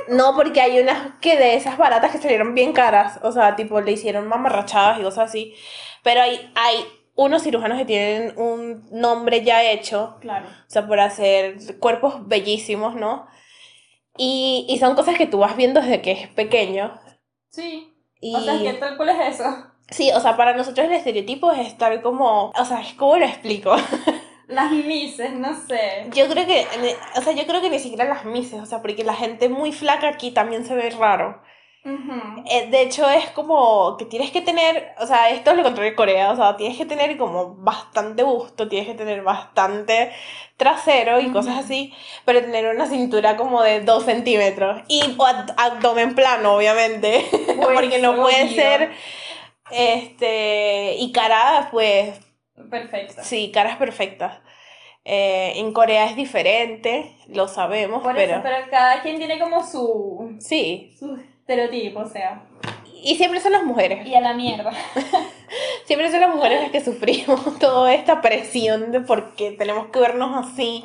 no, porque hay unas que de esas baratas que salieron bien caras, o sea, tipo le hicieron mamarrachadas y cosas así, pero hay, hay unos cirujanos que tienen un nombre ya hecho, Claro. o sea, por hacer cuerpos bellísimos, ¿no? Y, y son cosas que tú vas viendo desde que es pequeño. Sí. Y O sea, ¿qué tal cuál es eso? Sí, o sea, para nosotros el estereotipo es estar como, o sea, ¿cómo lo explico? *laughs* Las mises, no sé. Yo creo que, o sea, yo creo que ni siquiera las mises, o sea, porque la gente muy flaca aquí también se ve raro. Ujú. Eh, de hecho, es como que tienes que tener, o sea, esto es lo contrario de Corea, o sea, tienes que tener como bastante busto, tienes que tener bastante trasero y cosas así, pero tener una cintura como de 2 centímetros y o ab- abdomen plano, obviamente, *laughs* porque no puede ser, este, y cara, pues, Perfecto. sí, caras perfectas. Eh, en Corea es diferente, lo sabemos, Por pero eso, pero cada quien tiene como su, sí, su estereotipo, o sea. Y siempre son las mujeres. Y a la mierda. *laughs* Siempre son las mujeres las que sufrimos *laughs* toda esta presión de por qué tenemos que vernos así,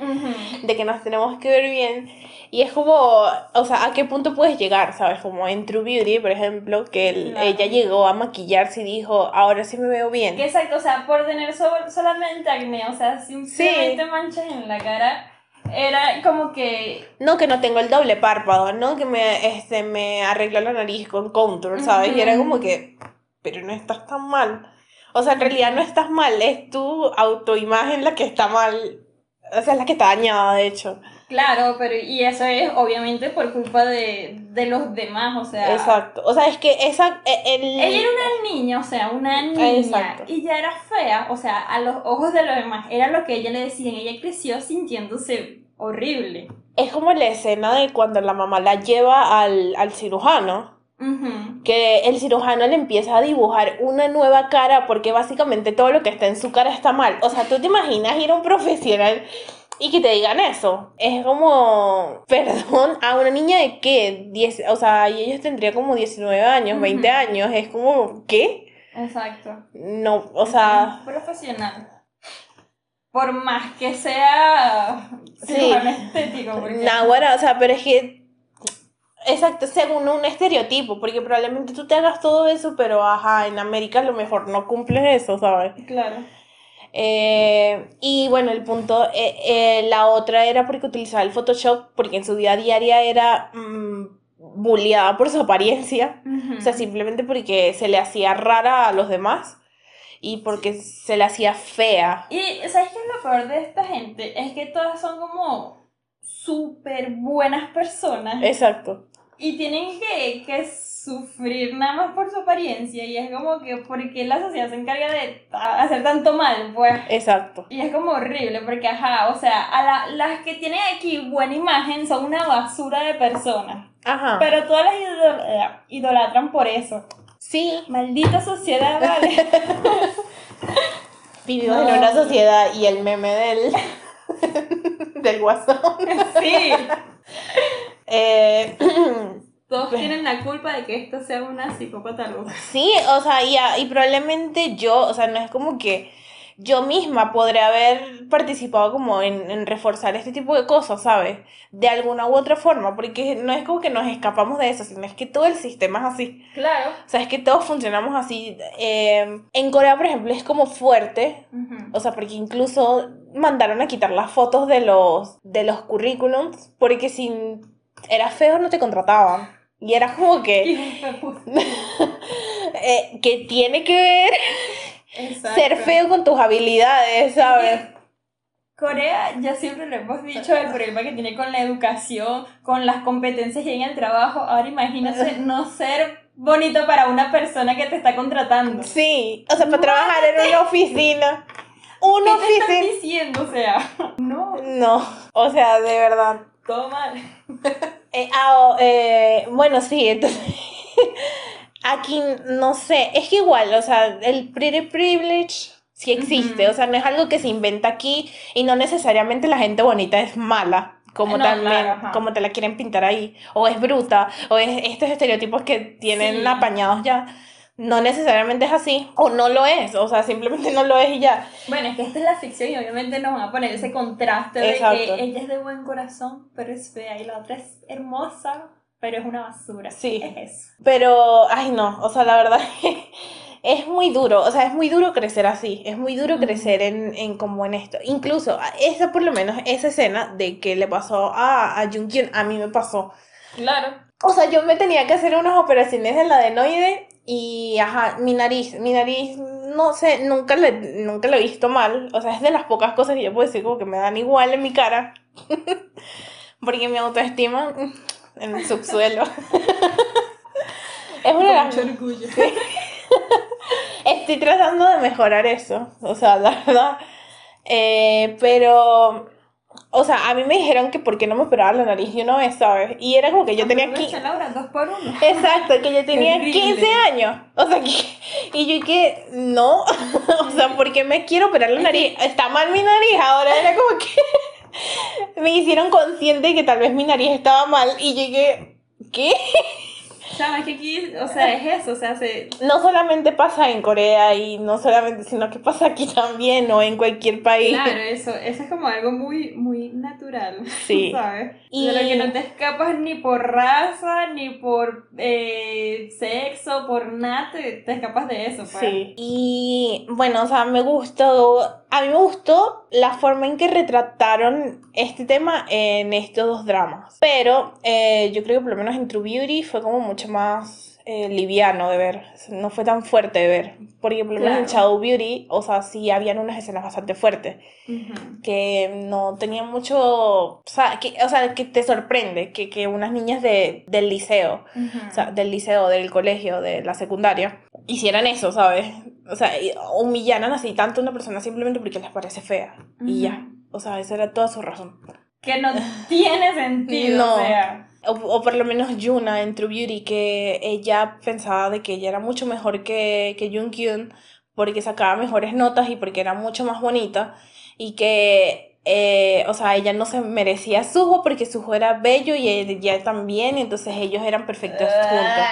de que nos tenemos que ver bien. Y es como, o sea, ¿a qué punto puedes llegar? ¿Sabes? Como en True Beauty, por ejemplo, que Claro. ella llegó a maquillarse y dijo, ahora sí me veo bien. Que exacto, o sea, por tener so- solamente acné, o sea, simplemente manchas en la cara, era como que No, que no tengo el doble párpado, ¿no? Que me, este, me arregló la nariz con contour, ¿sabes? Y era como que, pero no estás tan mal. O sea, en realidad no estás mal, es tu autoimagen la que está mal. O sea, es la que está dañada, de hecho. Claro, pero y eso es obviamente por culpa de, de los demás, o sea. Exacto. O sea, es que esa... e- El... Ella era una niña, o sea, una niña. Exacto. Y ya era fea, o sea, a los ojos de los demás. Era lo que ella le decían. Ella creció sintiéndose horrible. Es como la escena de cuando la mamá la lleva al, al cirujano. Que el cirujano le empieza a dibujar una nueva cara porque básicamente todo lo que está en su cara está mal. O sea, tú te imaginas ir a un profesional y que te digan eso. Es como, *laughs* perdón, a una niña de qué? 10, o sea, y ella tendría como 19 años, 20 Ujú. años. Es como, ¿qué? Exacto. No, o sea, profesional. Por más que sea Sí. estético, porque *laughs* náguara, o sea, pero es que. Exacto, según un estereotipo, porque probablemente tú te hagas todo eso, pero ajá, en América a lo mejor no cumples eso, ¿sabes? claro. Eh, y bueno, el punto, eh, eh, la otra era porque utilizaba el Photoshop, porque en su vida diaria era mm, bulleada por su apariencia, o sea, simplemente porque se le hacía rara a los demás y porque se le hacía fea. Y ¿sabes qué es lo peor de esta gente? Es que todas son como súper buenas personas Exacto. Y tienen que, que sufrir nada más por su apariencia y es como que ¿por qué la sociedad se encarga de hacer tanto mal? Pues Exacto. y es como horrible porque ajá, o sea, a la- las que tienen aquí buena imagen son una basura de personas, Ajá. pero todas las idol- eh, idolatran por eso. Sí, Maldita sociedad, vale. *laughs* vivimos No. en una sociedad y el meme del, *laughs* del guasón. sí. *laughs* Eh, *clears throat* Todos tienen la culpa de que esto sea una psicópata loca. Sí, o sea, y, y probablemente yo, o sea, no es como que yo misma podré haber participado como en, en reforzar este tipo de cosas, ¿sabes? De alguna u otra forma, porque no es como que nos escapamos de eso, sino es que todo el sistema es así. Claro. O sea, es que todos funcionamos así. Eh, en Corea, por ejemplo, es como fuerte, o sea, porque incluso mandaron a quitar las fotos de los, de los currículums, porque si eras feo no te contrataban. Y era como que, *laughs* *laughs* eh, que tiene que ver Exacto. ser feo con tus habilidades, ¿sabes? Corea, ya siempre lo hemos dicho, el problema que tiene con la educación, con las competencias y en el trabajo. Ahora imagínate no ser bonito para una persona que te está contratando. Sí, o sea, para trabajar en una oficina. Una ¿Qué te están oficina. diciendo? O sea, *laughs* no, No, o sea, de verdad. Todo mal. *laughs* Eh, ah, oh, eh, bueno, sí, entonces. *laughs* Aquí no sé, es que igual, o sea, el pretty privilege sí existe, o sea, no es algo que se inventa aquí y no necesariamente la gente bonita es mala, como No, también, claro, como te la quieren pintar ahí, o es bruta, o es estos estereotipos que tienen Sí. apañados ya. No necesariamente es así, o no lo es, o sea, simplemente no lo es y ya. Bueno, es que esta es la ficción y obviamente nos van a poner ese contraste de Exacto. que ella es de buen corazón, pero es fea, y la otra es hermosa, pero es una basura. Sí. Es eso. Pero, ay no, o sea, la verdad *laughs* es muy duro, o sea, es muy duro crecer así, es muy duro crecer en, en como en esto. Incluso, esa por lo menos, esa escena de que le pasó a, a Junkyun, a mí me pasó. Claro. O sea, yo me tenía que hacer unas operaciones en la adenoide y, ajá, mi nariz, mi nariz, no sé, nunca le, nunca lo he visto mal. O sea, es de las pocas cosas que yo puedo decir como que me dan igual en mi cara. *laughs* Porque mi autoestima *laughs* en el subsuelo. es una. Mucho orgullo. *laughs* Estoy tratando de mejorar eso, o sea, la verdad. Eh, pero, o sea, a mí me dijeron que por qué no me operaba la nariz de una vez, ¿sabes? Y era como que yo tenía. Aprovecha, Laura, dos por uno. Exacto, que yo tenía *laughs* Horrible. 15 años. O sea, que, y yo que no, *laughs* o sea, ¿por qué me quiero operar la nariz? Está mal mi nariz, ahora era como que *laughs* me hicieron consciente de que tal vez mi nariz estaba mal y yo que, ¿qué? Chama, que aquí, o sea, es eso, o sea, se... No solamente pasa en Corea y no solamente, sino que pasa aquí también o en cualquier país. Claro, eso, eso es como algo muy, muy natural, *laughs* Sí. ¿sabes? Y- De lo que no te escapas ni por raza, ni por eh, sexo, por nada, te, te escapas de eso, pues. Sí. Y bueno, o sea, me gustó, a mí me gustó la forma en que retrataron este tema en estos dos dramas. Pero eh, yo creo que por lo menos en True Beauty fue como mucho más eh, liviano de ver, no fue tan fuerte de ver. Porque por lo menos en. Shadow Beauty, o sea, sí habían unas escenas bastante fuertes. Que no tenían mucho, o sea, que, o sea, que te sorprende que, que unas niñas de, del liceo, Ujú. o sea, del liceo, del colegio, de la secundaria, hicieran eso, ¿sabes? O sea, y humillaran así tanto a una persona simplemente porque les parece fea. Y ya. O sea, esa era toda su razón. Que no *laughs* tiene sentido, No. o sea... O, o por lo menos Yuna en True Beauty, que ella pensaba de que ella era mucho mejor que, que Jung Kyun porque sacaba mejores notas y porque era mucho más bonita y que, eh, o sea, ella no se merecía a Suho porque Suho era bello y ella también, entonces ellos eran perfectos juntos.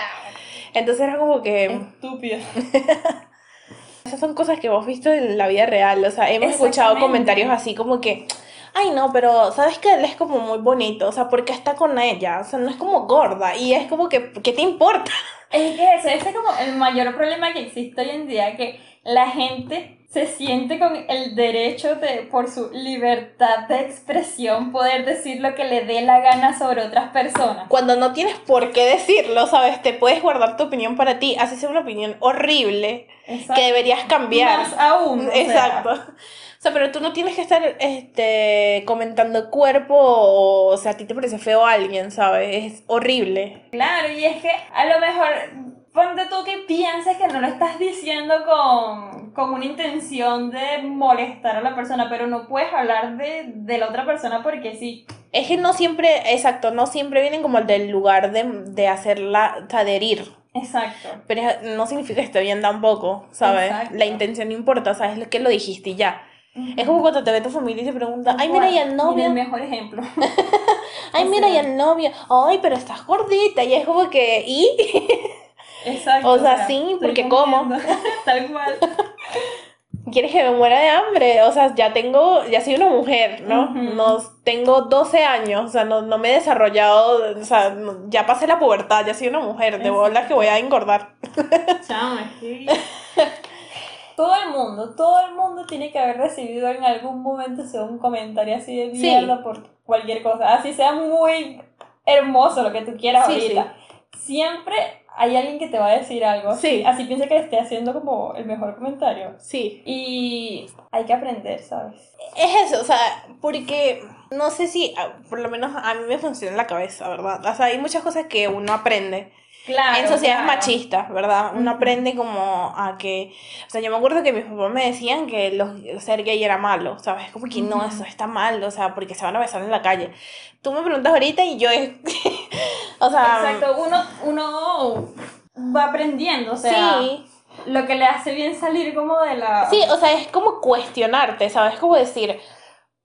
Entonces era como que... Estúpido. *laughs* Esas son cosas que hemos visto en la vida real, o sea, hemos escuchado comentarios así como que, ay no, pero sabes que él es como muy bonito, o sea, porque está con ella, o sea, no es como gorda, y es como que, ¿qué te importa? Es que eso, ese es como el mayor problema que existe hoy en día, que la gente se siente con el derecho de, por su libertad de expresión, poder decir lo que le dé la gana sobre otras personas. Cuando no tienes por qué decirlo, ¿sabes? Te puedes guardar tu opinión para ti, así sea una opinión horrible, Exacto. que deberías cambiar. Más aún. o sea, Exacto. O sea, pero tú no tienes que estar este, comentando cuerpo o, o sea, a ti te parece feo alguien, ¿sabes? Es horrible. Claro, y es que a lo mejor, ponte tú que pienses que no lo estás diciendo con, con una intención de molestar a la persona, pero no puedes hablar de, de la otra persona porque sí. Es que no siempre, exacto, no siempre vienen como del lugar de, de hacerla, o sea, de herir. Exacto. Pero es- no significa que esté bien tampoco, ¿sabes? Exacto. La intención no importa, ¿sabes? Lo que lo dijiste y ya. Es como cuando te ve tu familia y te pregunta, ay, mira, y el novio, el mejor ejemplo. *laughs* ay, o mira, y el novio, ay, pero estás gordita, y es como que, ¿y? Exacto. O sea, sí, porque como. *laughs* Tal cual. *laughs* ¿Quieres que me muera de hambre? O sea, ya tengo, ya soy una mujer, ¿no? No tengo 12 años, o sea, no, no me he desarrollado, o sea, ya pasé la pubertad, ya soy una mujer, de bolas que voy a engordar. *laughs* Chama, Todo el mundo, todo el mundo tiene que haber recibido en algún momento un comentario así de Sí. mierda por cualquier cosa. Así sea muy hermoso lo que tú quieras Sí, ahorita. Siempre hay alguien que te va a decir algo. Sí. Así piensa que le esté haciendo como el mejor comentario. Sí. Y hay que aprender, ¿sabes? Es eso, o sea, porque no sé si, ah, por lo menos a mí me funciona en la cabeza, ¿verdad? O sea, hay muchas cosas que uno aprende Claro. en sociedades claro. machistas, ¿verdad? Uno aprende como a que, o sea, yo me acuerdo que mis papás me decían que los, ser gay era malo, ¿sabes? Como que no, eso está mal, o sea, porque se van a besar en la calle. Tú me preguntas ahorita y yo es, *laughs* o sea, Exacto, uno, uno va aprendiendo, o sea, sí, lo que le hace bien salir como de la... sí, o sea, es como cuestionarte, ¿sabes? Como decir,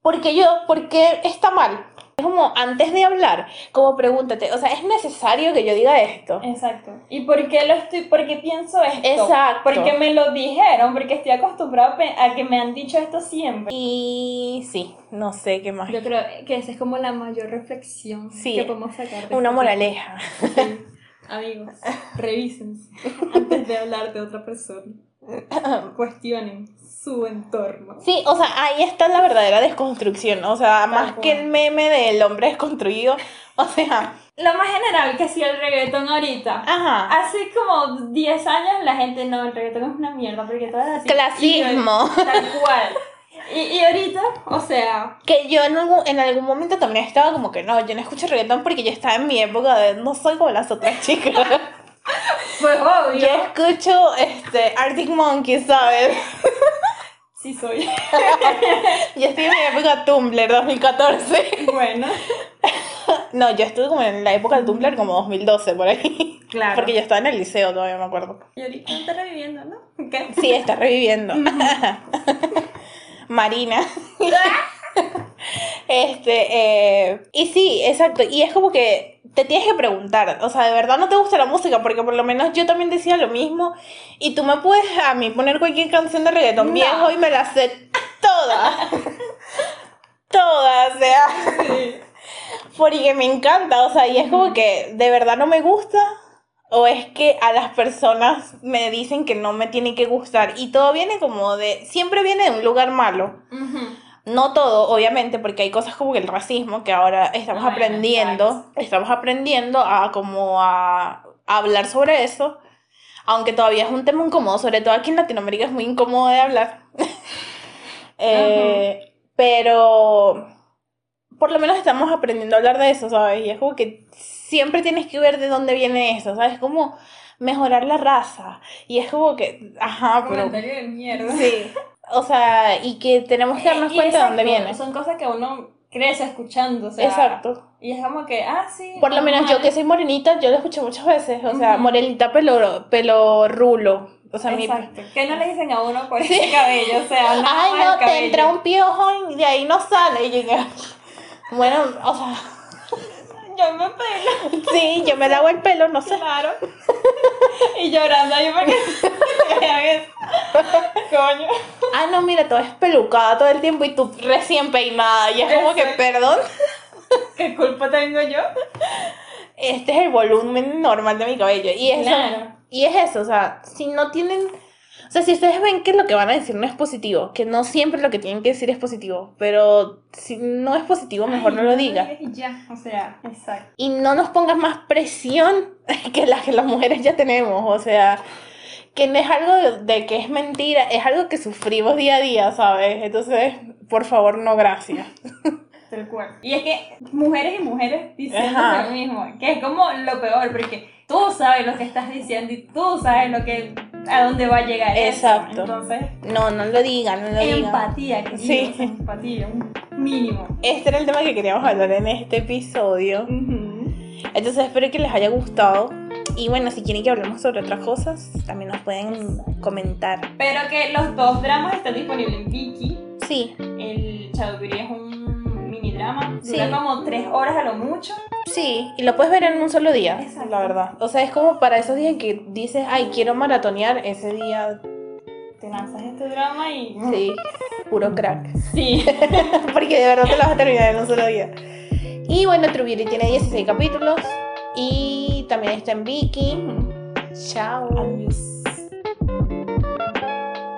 ¿por qué yo, por qué está mal? Es como antes de hablar, como pregúntate, o sea, ¿es necesario que yo diga esto? Exacto. ¿Y por qué lo estoy, por qué pienso esto? Exacto. Porque me lo dijeron, porque estoy acostumbrado a que me han dicho esto siempre. Y sí, no sé qué más. Yo creo que esa es como la mayor reflexión Sí, que podemos sacar. de Una este moraleja. Sí. Amigos, revísense *laughs* antes de hablar de otra persona. Cuestionen su entorno. Sí, o sea, ahí está la verdadera desconstrucción. O sea, más cual. que el meme del hombre desconstruido. *laughs* O sea, Lo más general que hacía el reggaetón ahorita. ajá. Hace como 10 años la gente, no, el reggaetón es una mierda porque todo es así. Clasismo. Y- *laughs* tal cual. Y, y ahorita, o sea, Que yo en algún, en algún momento también estaba como que no, yo no escucho reggaetón porque yo estaba en mi época de no soy como las otras chicas. *laughs* pues obvio. yo escucho este Arctic Monkeys, ¿sabes? *laughs* Sí soy. *laughs* Yo estoy en mi época Tumblr 2014. bueno, *laughs* No, yo estuve como en la época del Tumblr como 2012 por ahí. claro. Porque yo estaba en el liceo todavía me acuerdo. Y ahorita está reviviendo, ¿no? ¿Qué? Sí, está reviviendo. Marina. Este, eh, y sí, exacto. Y es como que te tienes que preguntar, o sea, de verdad no te gusta la música, porque por lo menos yo también decía lo mismo, y tú me puedes a mí poner cualquier canción de reggaetón No. viejo y me la sé toda. *laughs* toda, o sea. Porque me encanta, o sea, y es como que de verdad no me gusta, o es que a las personas me dicen que no me tiene que gustar, y todo viene como de, siempre viene de un lugar malo. Ujú. No todo, obviamente, porque hay cosas como el racismo que ahora estamos Bueno, aprendiendo, estamos aprendiendo a como a, a hablar sobre eso, aunque todavía es un tema incómodo, sobre todo aquí en Latinoamérica es muy incómodo de hablar. *laughs* Eh, Pero por lo menos estamos aprendiendo a hablar de eso, ¿sabes? Y es como que siempre tienes que ver de dónde viene eso, ¿sabes? Como mejorar la raza. Y es como que, ajá, pero... Comentario de mierda. Sí. *laughs* O sea, y que tenemos que darnos Y cuenta de dónde viene. Son cosas que uno crece escuchando, o sea. Exacto. Y es como que, ah, sí. Por lo menos yo que soy morenita, yo lo escuché muchas veces. O sea, morenita pelo, pelo rulo. O sea, mi... Exacto. Que no le dicen a uno por ese cabello, o sea, *laughs* nada Ay, no, te entra un piojo y de ahí no sale. Y llegué. *laughs* Bueno, o sea, Yo me pelo, sí, yo me lavo el pelo, no sé. claro. y llorando ahí porque. *laughs* Coño. Ah, no, mira, todo es pelucada todo el tiempo y tú recién peinada. Y es como que, perdón, ¿Qué culpa tengo yo? este es el volumen normal de mi cabello. Y eso, Claro. y es eso, o sea, si no tienen, o sea, si ustedes ven que lo que van a decir no es positivo, que no siempre lo que tienen que decir es positivo, pero si no es positivo, mejor Ay, no lo digas. Y ya, o sea, exacto. Y no nos pongas más presión *laughs* que la que las mujeres ya tenemos, o sea, que no es algo de, de que es mentira, es algo que sufrimos día a día, ¿sabes? Entonces, por favor, no gracias. *laughs* Tal cual. Y es que mujeres y mujeres diciendo Ajá. lo mismo, que es como lo peor, porque tú sabes lo que estás diciendo y tú sabes lo que a dónde va a llegar eso. Exacto. Entonces, No, no lo digan, no lo digan. empatía, que Sí. empatía, un mínimo. Este era el tema que queríamos hablar en este episodio. Entonces espero que les haya gustado. Y bueno, si quieren que hablemos sobre otras cosas, también nos pueden comentar. Pero que los dos dramas están disponibles en Viki. Sí, El Chadoguri es un mini drama, dura Sí. como tres horas a lo mucho. sí. Y lo puedes ver en un solo día, Exacto. la verdad. O sea, es como para esos días que dices, ay, quiero maratonear, ese día, Te lanzas este drama y. sí, puro crack. Sí. *laughs* Porque de verdad te lo vas a terminar en un solo día. Y bueno, True Beauty tiene 16 capítulos. Y también está en Viki. Chao. Adiós.